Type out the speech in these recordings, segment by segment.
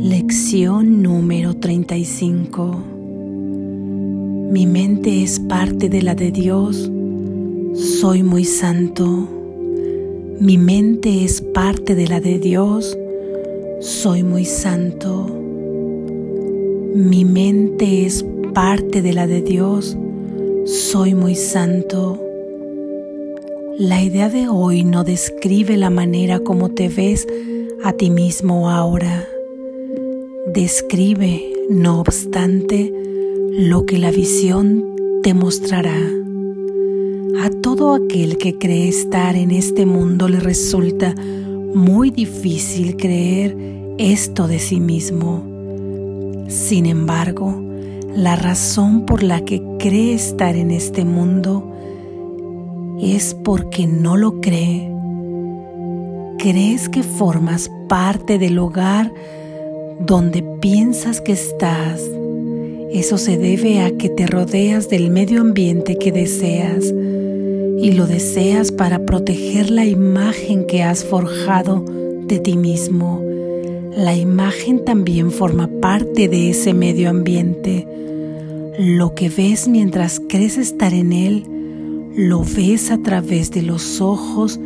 Lección número 35. Mi mente es parte de la de Dios. Soy muy santo. Mi mente es parte de la de Dios. Soy muy santo. Mi mente es parte de la de Dios. Soy muy santo. La idea de hoy no describe la manera como te ves a ti mismo ahora describe, no obstante, lo que la visión te mostrará. A todo aquel que cree estar en este mundo le resulta muy difícil creer esto de sí mismo. Sin embargo, la razón por la que cree estar en este mundo es porque no lo cree. Crees que formas parte del hogar donde piensas que estás. Eso se debe a que te rodeas del medio ambiente que deseas y lo deseas para proteger la imagen que has forjado de ti mismo. La imagen también forma parte de ese medio ambiente. Lo que ves mientras crees estar en él, lo ves a través de los ojos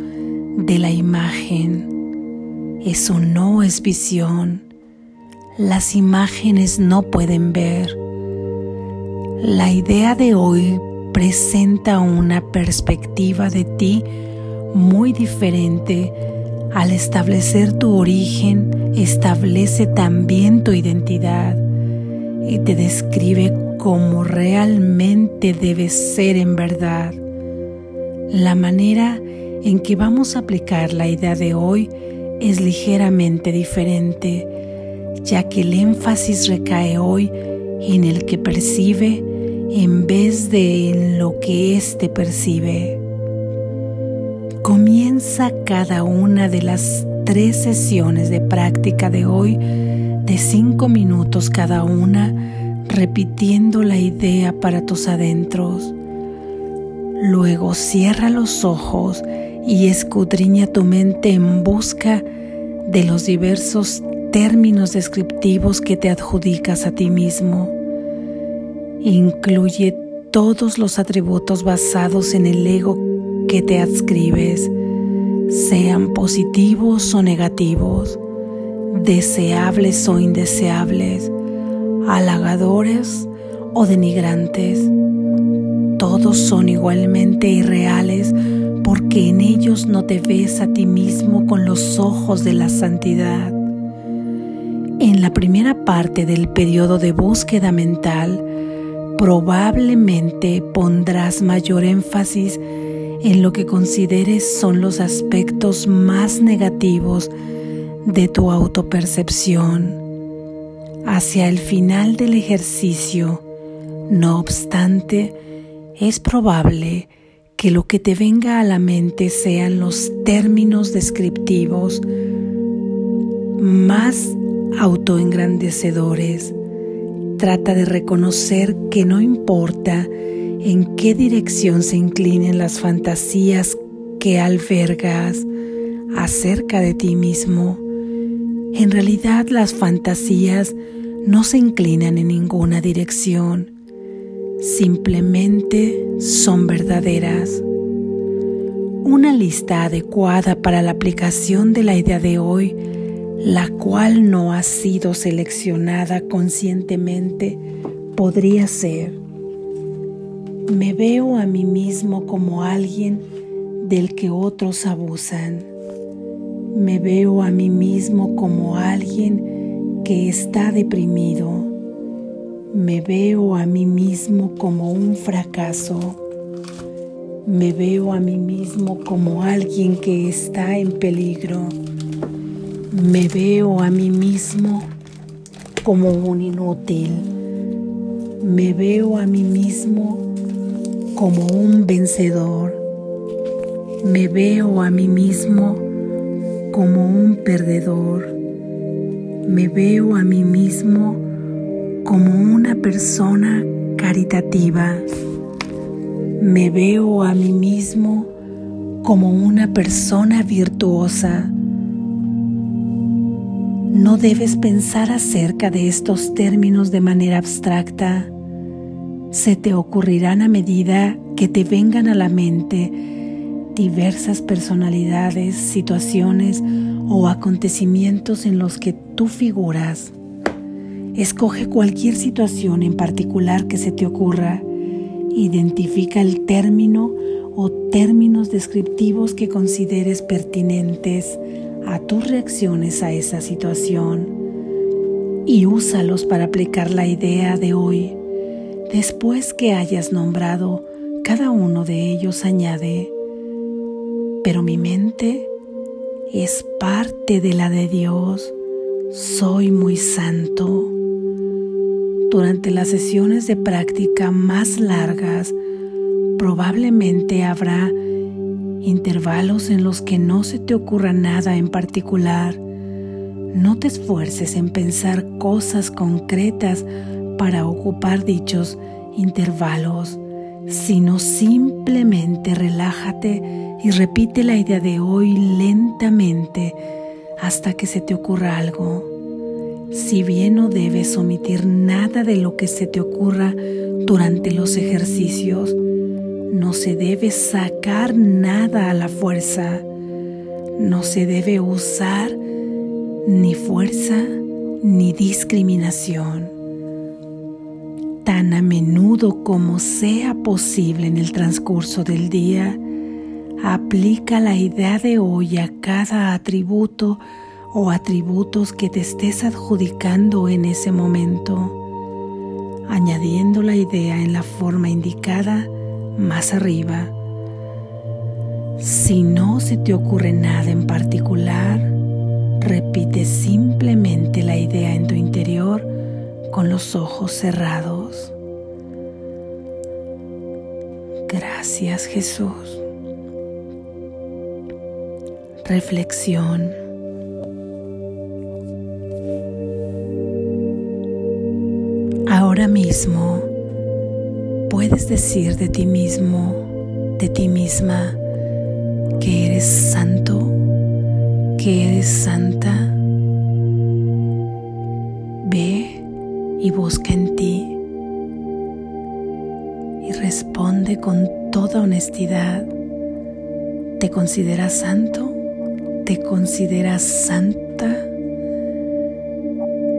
de la imagen. Eso no es visión las imágenes no pueden ver. La idea de hoy presenta una perspectiva de ti muy diferente. Al establecer tu origen, establece también tu identidad y te describe como realmente debes ser en verdad. La manera en que vamos a aplicar la idea de hoy es ligeramente diferente ya que el énfasis recae hoy en el que percibe en vez de en lo que éste percibe. Comienza cada una de las tres sesiones de práctica de hoy de cinco minutos cada una, repitiendo la idea para tus adentros. Luego cierra los ojos y escudriña tu mente en busca de los diversos términos descriptivos que te adjudicas a ti mismo. Incluye todos los atributos basados en el ego que te adscribes, sean positivos o negativos, deseables o indeseables, halagadores o denigrantes. Todos son igualmente irreales porque en ellos no te ves a ti mismo con los ojos de la santidad. En la primera parte del periodo de búsqueda mental, probablemente pondrás mayor énfasis en lo que consideres son los aspectos más negativos de tu autopercepción. Hacia el final del ejercicio, no obstante, es probable que lo que te venga a la mente sean los términos descriptivos más autoengrandecedores. Trata de reconocer que no importa en qué dirección se inclinen las fantasías que albergas acerca de ti mismo. En realidad las fantasías no se inclinan en ninguna dirección, simplemente son verdaderas. Una lista adecuada para la aplicación de la idea de hoy la cual no ha sido seleccionada conscientemente, podría ser, me veo a mí mismo como alguien del que otros abusan. Me veo a mí mismo como alguien que está deprimido. Me veo a mí mismo como un fracaso. Me veo a mí mismo como alguien que está en peligro me veo a mí mismo como un inútil. Me veo a mí mismo como un vencedor. Me veo a mí mismo como un perdedor. Me veo a mí mismo como una persona caritativa. Me veo a mí mismo como una persona virtuosa No debes pensar acerca de estos términos de manera abstracta. Se te ocurrirán a medida que te vengan a la mente diversas personalidades, situaciones o acontecimientos en los que tú figuras. Escoge cualquier situación en particular que se te ocurra. Identifica el término o términos descriptivos que consideres pertinentes a tus reacciones a esa situación y úsalos para aplicar la idea de hoy. Después que hayas nombrado cada uno de ellos, añade, pero mi mente es parte de la de Dios, soy muy santo. Durante las sesiones de práctica más largas, probablemente habrá intervalos en los que no se te ocurra nada en particular. No te esfuerces en pensar cosas concretas para ocupar dichos intervalos, sino simplemente relájate y repite la idea de hoy lentamente hasta que se te ocurra algo. Si bien no debes omitir nada de lo que se te ocurra durante los ejercicios, no se debe sacar nada a la fuerza. No se debe usar ni fuerza ni discriminación. Tan a menudo como sea posible en el transcurso del día, aplica la idea de hoy a cada atributo o atributos que te estés adjudicando en ese momento, añadiendo la idea en la forma indicada más arriba. Si no se te ocurre nada en particular, repite simplemente la idea en tu interior con los ojos cerrados. Gracias Jesús. Reflexión. Ahora mismo puedes decir de ti mismo, de ti misma, que eres santo, que eres santa. Ve y busca en ti y responde con toda honestidad. ¿Te consideras santo? ¿Te consideras santa?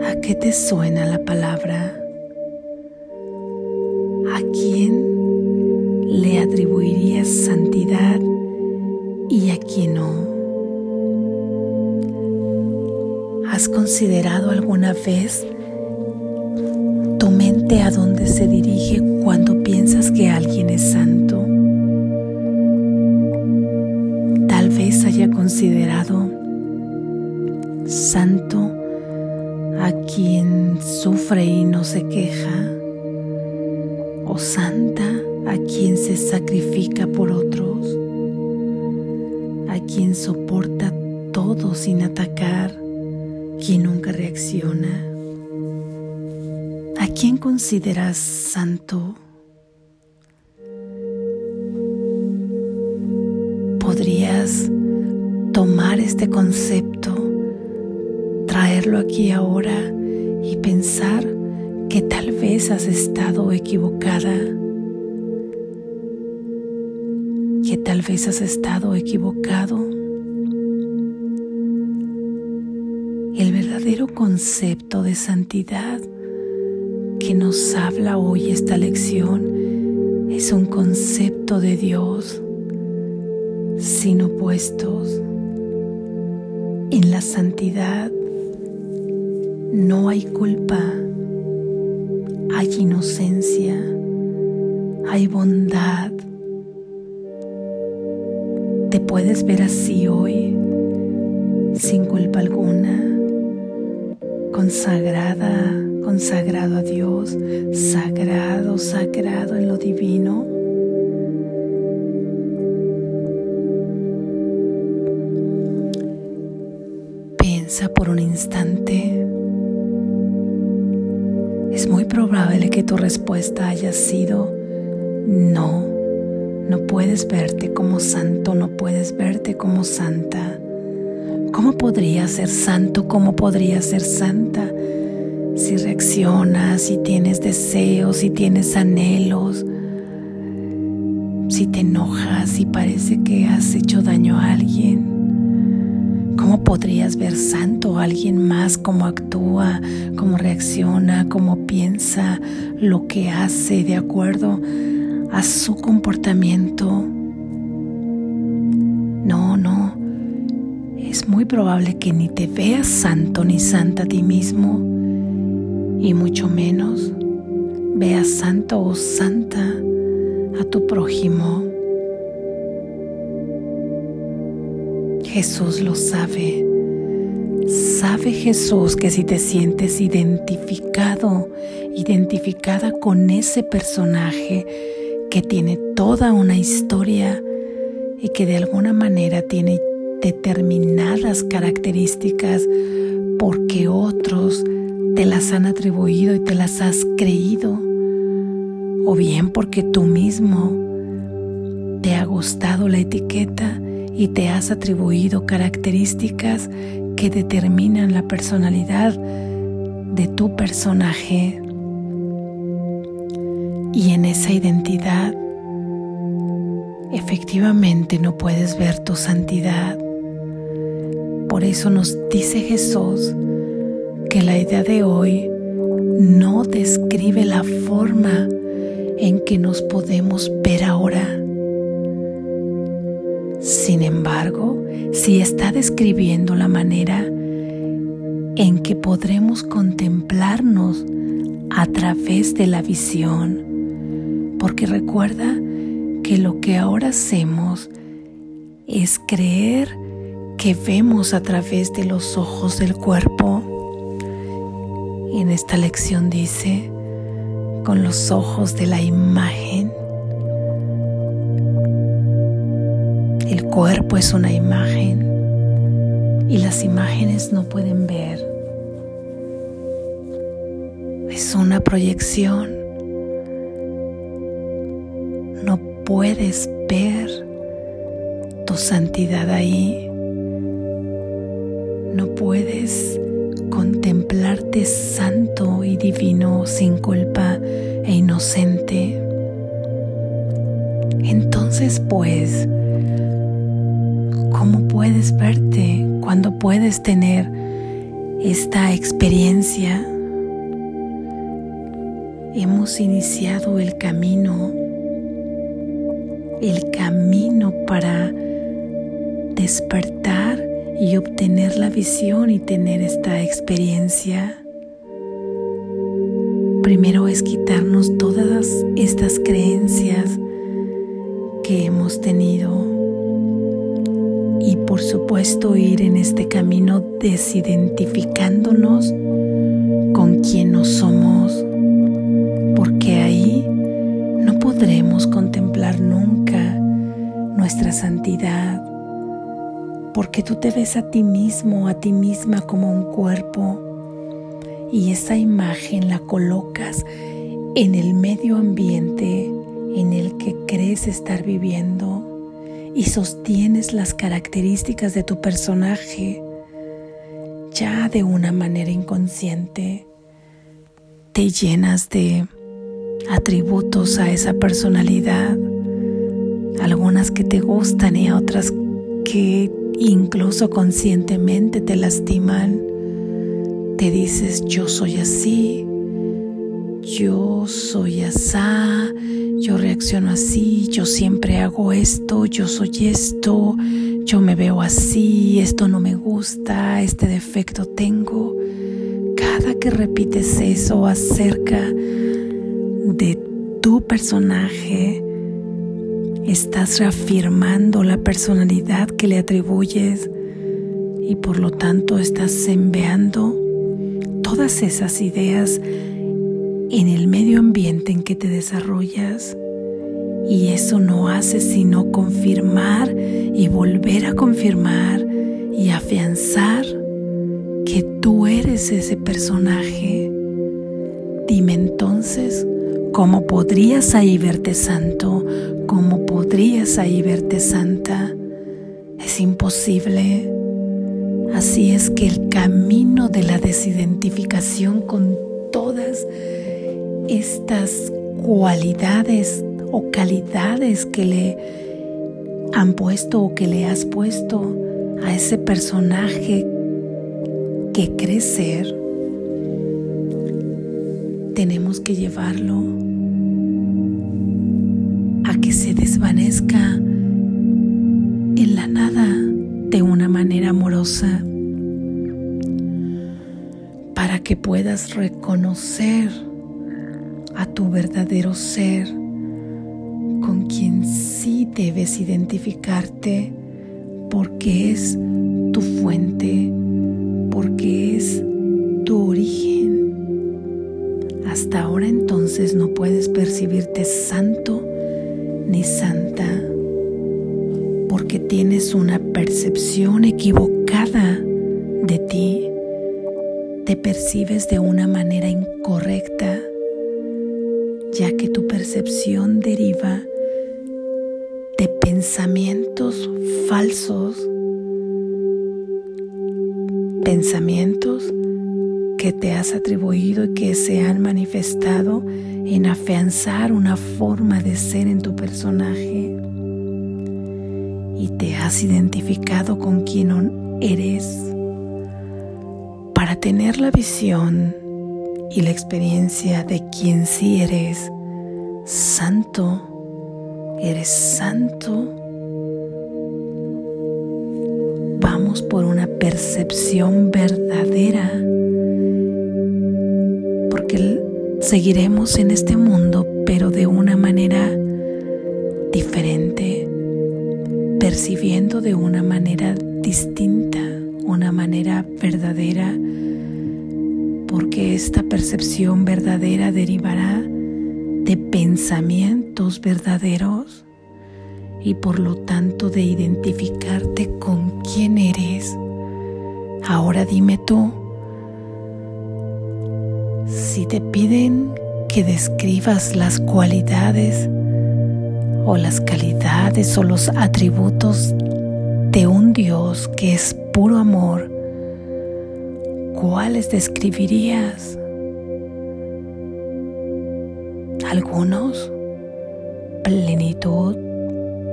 ¿A qué te suena la palabra? Y a quién no? ¿Has considerado alguna vez tu mente a dónde se dirige cuando piensas que alguien es santo? Tal vez haya considerado santo a quien sufre y no se queja o santa a quien se ¿A quién consideras santo? Podrías tomar este concepto, traerlo aquí ahora y pensar que tal vez has estado equivocada, que tal vez has estado equivocado. El verdadero concepto de santidad que nos habla hoy esta lección es un concepto de Dios sin opuestos. En la santidad no hay culpa hay inocencia, hay bondad. Te puedes ver así hoy, sin culpa alguna, consagrada, consagrado a Dios, sagrado, sagrado en lo divino. Piensa por un instante es muy probable que tu respuesta haya sido no. No puedes verte como santo, no puedes verte como santa. ¿Cómo podría ser santo? ¿Cómo podría ser santa? Si reaccionas, si tienes deseos, si tienes anhelos, si te enojas, si parece que has hecho daño a alguien. ¿Cómo podrías ver santo a alguien más? ¿Cómo actúa? ¿Cómo reacciona? ¿Cómo piensa? ¿Lo que hace de acuerdo a su comportamiento? No, no. Muy probable que ni te veas santo ni santa a ti mismo y mucho menos veas santo o santa a tu prójimo. Jesús lo sabe. Sabe Jesús que si te sientes identificado, identificada con ese personaje que tiene toda una historia y que de alguna manera tiene determinadas características porque otros te las han atribuido y te las has creído, o bien porque tú mismo te ha gustado la etiqueta y te has atribuido características que determinan la personalidad de tu personaje. Y en esa identidad efectivamente no puedes ver tu santidad. Por eso nos dice Jesús que la idea de hoy no describe la forma en que nos podemos ver ahora. Sin embargo, sí está describiendo la manera en que podremos contemplarnos a través de la visión, porque recuerda que lo que ahora hacemos es creer que vemos a través de los ojos del cuerpo. Y en esta lección dice, con los ojos de la imagen. El cuerpo es una imagen y las imágenes no pueden ver. Es una proyección. No puedes ver tu santidad ahí. Puedes contemplarte santo y divino sin culpa e inocente. Entonces pues, ¿cómo puedes verte cuando puedes tener esta experiencia? Hemos iniciado el camino, el camino para despertar y obtener la visión y tener esta experiencia. Primero es quitarnos todas estas creencias que hemos tenido y por supuesto ir en este camino desidentificándonos con quien no somos, porque ahí no podremos contemplar nunca nuestra santidad porque tú te ves a ti mismo, a ti misma como un cuerpo y esa imagen la colocas en el medio ambiente en el que crees estar viviendo y sostienes las características de tu personaje ya de una manera inconsciente. Te llenas de atributos a esa personalidad, algunas que te gustan y otras que incluso conscientemente te lastiman, te dices yo soy así, yo soy asá, yo reacciono así, yo siempre hago esto, yo soy esto, yo me veo así, esto no me gusta, este defecto tengo. Cada que repites eso acerca de tu personaje, estás reafirmando la personalidad que le atribuyes y por lo tanto estás enviando todas esas ideas en el medio ambiente en que te desarrollas y eso no hace sino confirmar y volver a confirmar y afianzar que tú eres ese personaje. Dime entonces, ¿cómo podrías ahí verte santo? ¿Cómo podrías ahí verte santa? Es imposible. Así es que el camino de la desidentificación con todas estas cualidades o calidades que le han puesto o que le has puesto a ese personaje que crees ser, tenemos que llevarlo para que puedas reconocer a tu verdadero ser con quien sí debes identificarte porque es tu fuente, porque es tu origen. Hasta ahora entonces no puedes percibirte santo ni santa porque tienes una percepción equivocada de ti. Te percibes de una manera incorrecta, ya que tu percepción deriva de pensamientos falsos, pensamientos que te has atribuido y que se han manifestado en afianzar una forma de ser en tu personaje y te has identificado con quien eres para tener la visión y la experiencia de quien sí eres santo, eres santo. Vamos por una percepción verdadera, porque seguiremos en este mundo, pero de una manera percibiendo de una manera distinta, una manera verdadera, porque esta percepción verdadera derivará de pensamientos verdaderos y por lo tanto de identificarte con quién eres. Ahora dime tú, si te piden que describas las cualidades o las calidades o los atributos de un Dios que es puro amor, ¿cuáles describirías? Algunos, plenitud,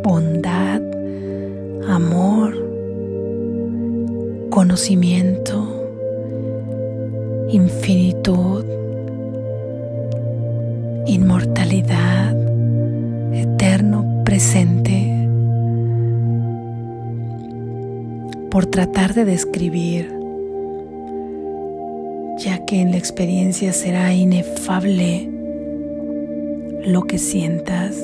bondad, amor, conocimiento, infinitud, inmortalidad, presente por tratar de describir, ya que en la experiencia será inefable lo que sientas.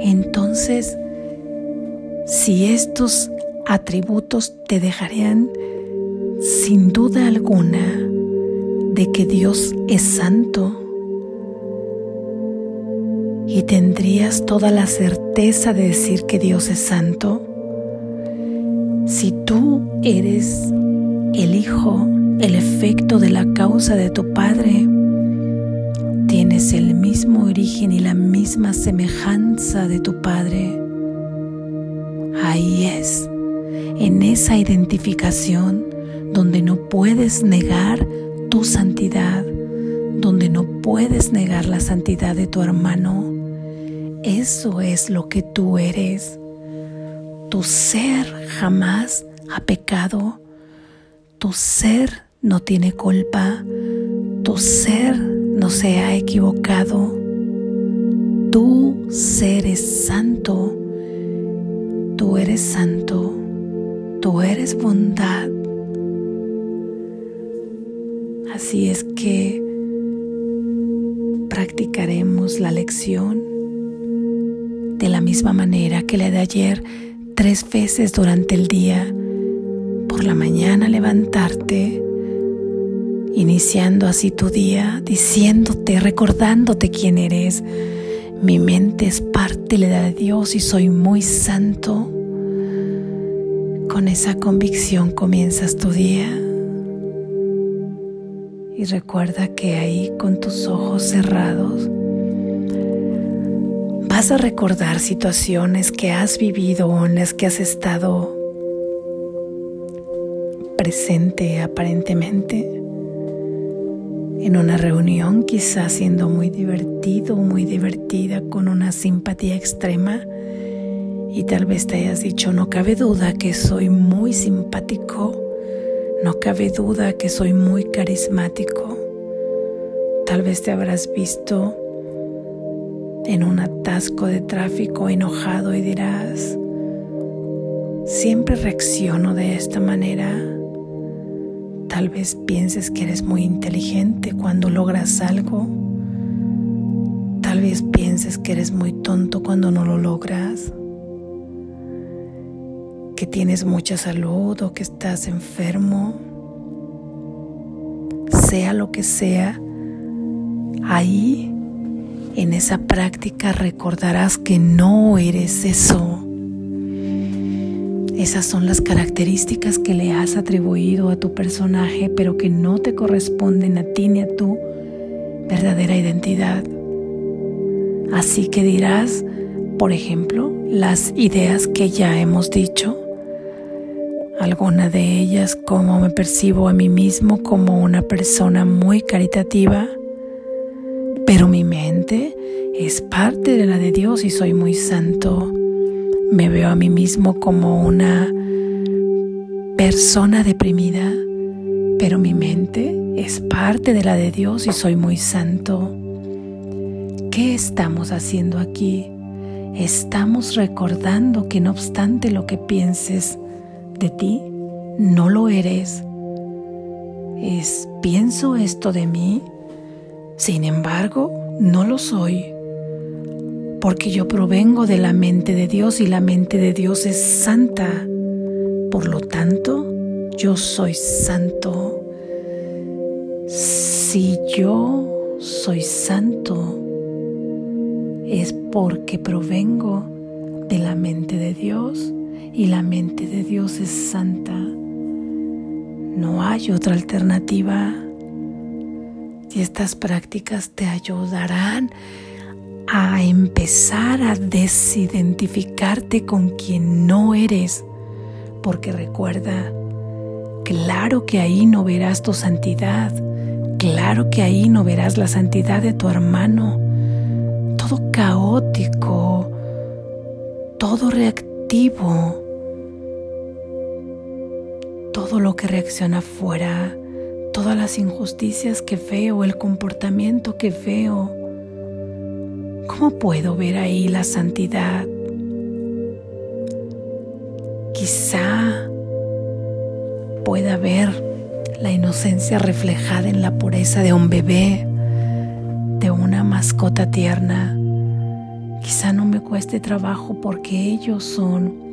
Entonces, si estos atributos te dejarían sin duda alguna de que Dios es santo, y tendrías toda la certeza de decir que Dios es santo? Si tú eres el Hijo, el efecto de la causa de tu Padre, tienes el mismo origen y la misma semejanza de tu Padre. Ahí es, en esa identificación donde no puedes negar tu santidad, donde no puedes negar la santidad de tu hermano, eso es lo que tú eres. Tu ser jamás ha pecado. Tu ser no tiene culpa. Tu ser no se ha equivocado. Tu ser es santo. Tú eres santo. Tú eres bondad. Así es que practicaremos la lección de la misma manera que la de ayer, tres veces durante el día, por la mañana levantarte, iniciando así tu día, diciéndote, recordándote quién eres. Mi mente es parte de Dios y soy muy santo. Con esa convicción comienzas tu día. Y recuerda que ahí con tus ojos cerrados, vas a recordar situaciones que has vivido o en las que has estado presente aparentemente. En una reunión quizás siendo muy divertido, muy divertida, con una simpatía extrema y tal vez te hayas dicho, no cabe duda que soy muy simpático, no cabe duda que soy muy carismático. Tal vez te habrás visto en un atasco de tráfico enojado y dirás, siempre reacciono de esta manera. Tal vez pienses que eres muy inteligente cuando logras algo. Tal vez pienses que eres muy tonto cuando no lo logras. Que tienes mucha salud o que estás enfermo. Sea lo que sea, ahí en esa práctica recordarás que no eres eso. Esas son las características que le has atribuido a tu personaje, pero que no te corresponden a ti ni a tu verdadera identidad. Así que dirás, por ejemplo, las ideas que ya hemos dicho, alguna de ellas como me percibo a mí mismo como una persona muy caritativa, pero mi mente es parte de la de Dios y soy muy santo. Me veo a mí mismo como una persona deprimida, pero mi mente es parte de la de Dios y soy muy santo. ¿Qué estamos haciendo aquí? Estamos recordando que no obstante lo que pienses de ti, no lo eres. Es pienso esto de mí, sin embargo, no lo soy porque yo provengo de la mente de Dios y la mente de Dios es santa. Por lo tanto, yo soy santo. Si yo soy santo, es porque provengo de la mente de Dios y la mente de Dios es santa. No hay otra alternativa. Y estas prácticas te ayudarán a empezar a desidentificarte con quien no eres, porque recuerda, claro que ahí no verás tu santidad, claro que ahí no verás la santidad de tu hermano, todo caótico, todo reactivo, todo lo que reacciona afuera, todas las injusticias que veo, el comportamiento que veo, ¿Cómo puedo ver ahí la santidad? Quizá pueda ver la inocencia reflejada en la pureza de un bebé, de una mascota tierna. Quizá no me cueste trabajo porque ellos son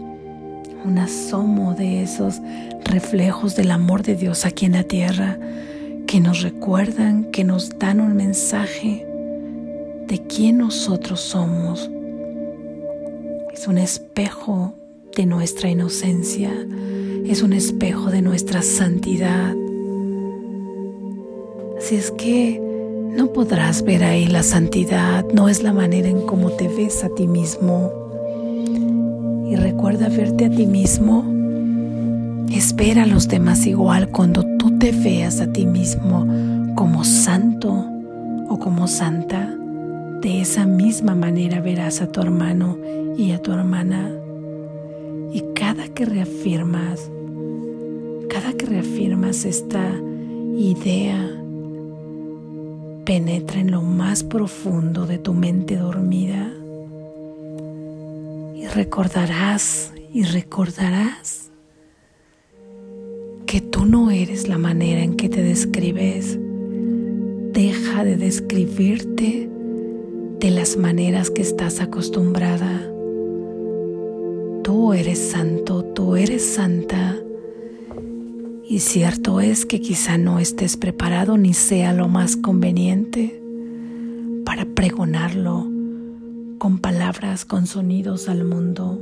un asomo de esos reflejos del amor de Dios aquí en la tierra que nos recuerdan, que nos dan un mensaje de quién nosotros somos. Es un espejo de nuestra inocencia, es un espejo de nuestra santidad. Así es que no podrás ver ahí la santidad, no es la manera en cómo te ves a ti mismo. Y recuerda verte a ti mismo. Espera a los demás igual cuando tú te veas a ti mismo como santo o como santa. De esa misma manera verás a tu hermano y a tu hermana. Y cada que reafirmas, cada que reafirmas esta idea, penetra en lo más profundo de tu mente dormida y recordarás y recordarás que tú no eres la manera en que te describes. Deja de describirte de las maneras que estás acostumbrada. Tú eres santo, tú eres santa. Y cierto es que quizá no estés preparado ni sea lo más conveniente para pregonarlo con palabras, con sonidos al mundo.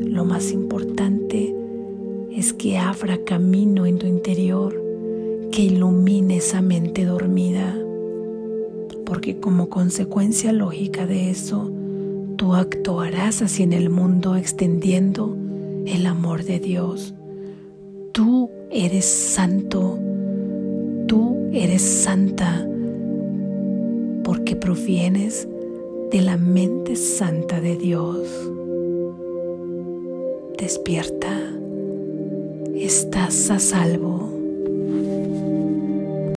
Lo más importante es que abra camino en tu interior, que ilumine esa mente dormida porque como consecuencia lógica de eso, tú actuarás así en el mundo extendiendo el amor de Dios. Tú eres santo, tú eres santa, porque provienes de la mente santa de Dios. Despierta, estás a salvo.